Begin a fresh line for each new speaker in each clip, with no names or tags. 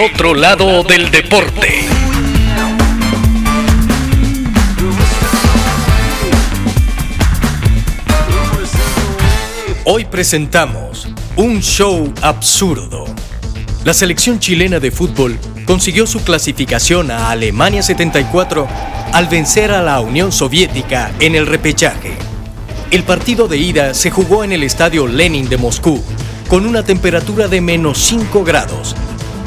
Otro lado del deporte. Hoy presentamos un show absurdo. La selección chilena de fútbol consiguió su clasificación a Alemania 74 al vencer a la Unión Soviética en el repechaje. El partido de ida se jugó en el estadio Lenin de Moscú con una temperatura de menos 5 grados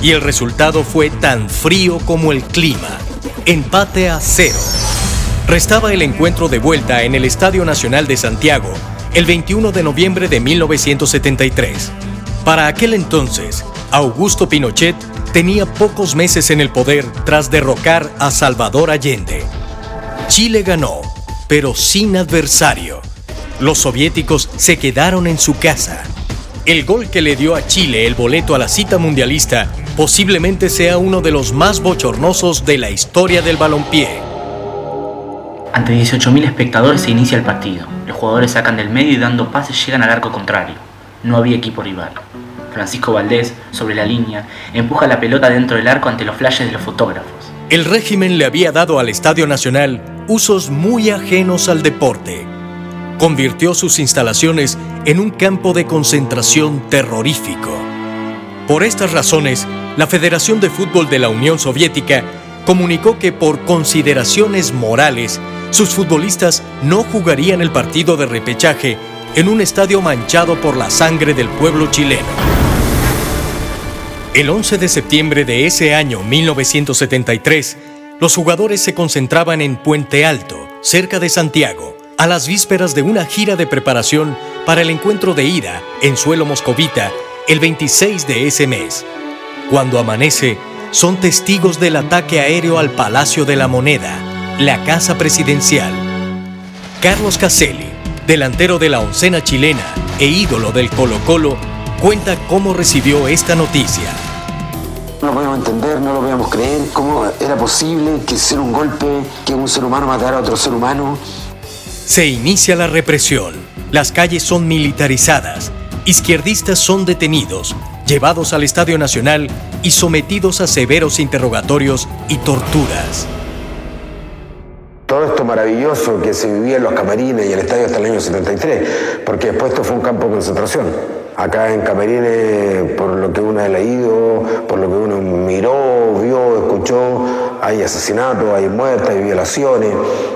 y el resultado fue tan frío como el clima, empate a cero. Restaba el encuentro de vuelta en el Estadio Nacional de Santiago el 21 de noviembre de 1973. Para aquel entonces, Augusto Pinochet tenía pocos meses en el poder tras derrocar a Salvador Allende. Chile ganó, pero sin adversario. Los soviéticos se quedaron en su casa. El gol que le dio a Chile el boleto a la cita mundialista posiblemente sea uno de los más bochornosos de la historia del balompié.
Ante 18.000 espectadores se inicia el partido. Los jugadores sacan del medio y dando pases llegan al arco contrario. No había equipo rival. Francisco Valdés, sobre la línea, empuja la pelota dentro del arco ante los flashes de los fotógrafos.
El régimen le había dado al Estadio Nacional usos muy ajenos al deporte. Convirtió sus instalaciones en un campo de concentración terrorífico. Por estas razones, la Federación de Fútbol de la Unión Soviética comunicó que por consideraciones morales sus futbolistas no jugarían el partido de repechaje en un estadio manchado por la sangre del pueblo chileno. El 11 de septiembre de ese año 1973, los jugadores se concentraban en Puente Alto, cerca de Santiago, a las vísperas de una gira de preparación para el encuentro de ida en suelo moscovita el 26 de ese mes. Cuando amanece, son testigos del ataque aéreo al Palacio de la Moneda, la casa presidencial. Carlos Caselli, delantero de la oncena chilena e ídolo del Colo Colo, cuenta cómo recibió esta noticia.
No lo podíamos entender, no lo podíamos creer, cómo era posible que ser un golpe, que un ser humano matara a otro ser humano.
Se inicia la represión, las calles son militarizadas, izquierdistas son detenidos, llevados al Estadio Nacional y sometidos a severos interrogatorios y torturas
todo esto maravilloso que se vivía en los camarines y el estadio hasta el año 73, porque después esto fue un campo de concentración. Acá en Camarines, por lo que uno ha leído, por lo que uno miró, vio, escuchó, hay asesinatos, hay muertes, hay violaciones,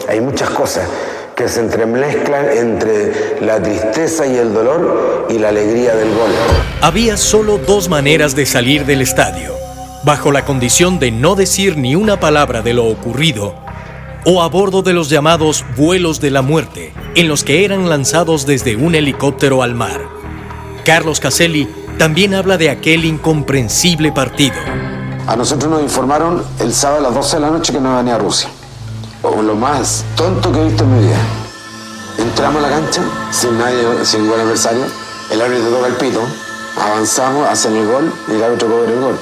hay muchas cosas que se entremezclan entre la tristeza y el dolor y la alegría del gol.
Había solo dos maneras de salir del estadio, bajo la condición de no decir ni una palabra de lo ocurrido o a bordo de los llamados vuelos de la muerte, en los que eran lanzados desde un helicóptero al mar. Carlos Caselli también habla de aquel incomprensible partido.
A nosotros nos informaron el sábado a las 12 de la noche que no venía a Rusia. Lo más tonto que he visto en mi vida. Entramos a la cancha sin nadie, sin ningún adversario. El árbitro toca el pito. Avanzamos, hacen el gol y el árbitro cobra el gol.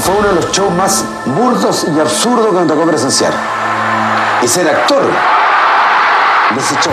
Fue uno de los shows más burdos y absurdos que me tocó presenciar y ser actor de ese show.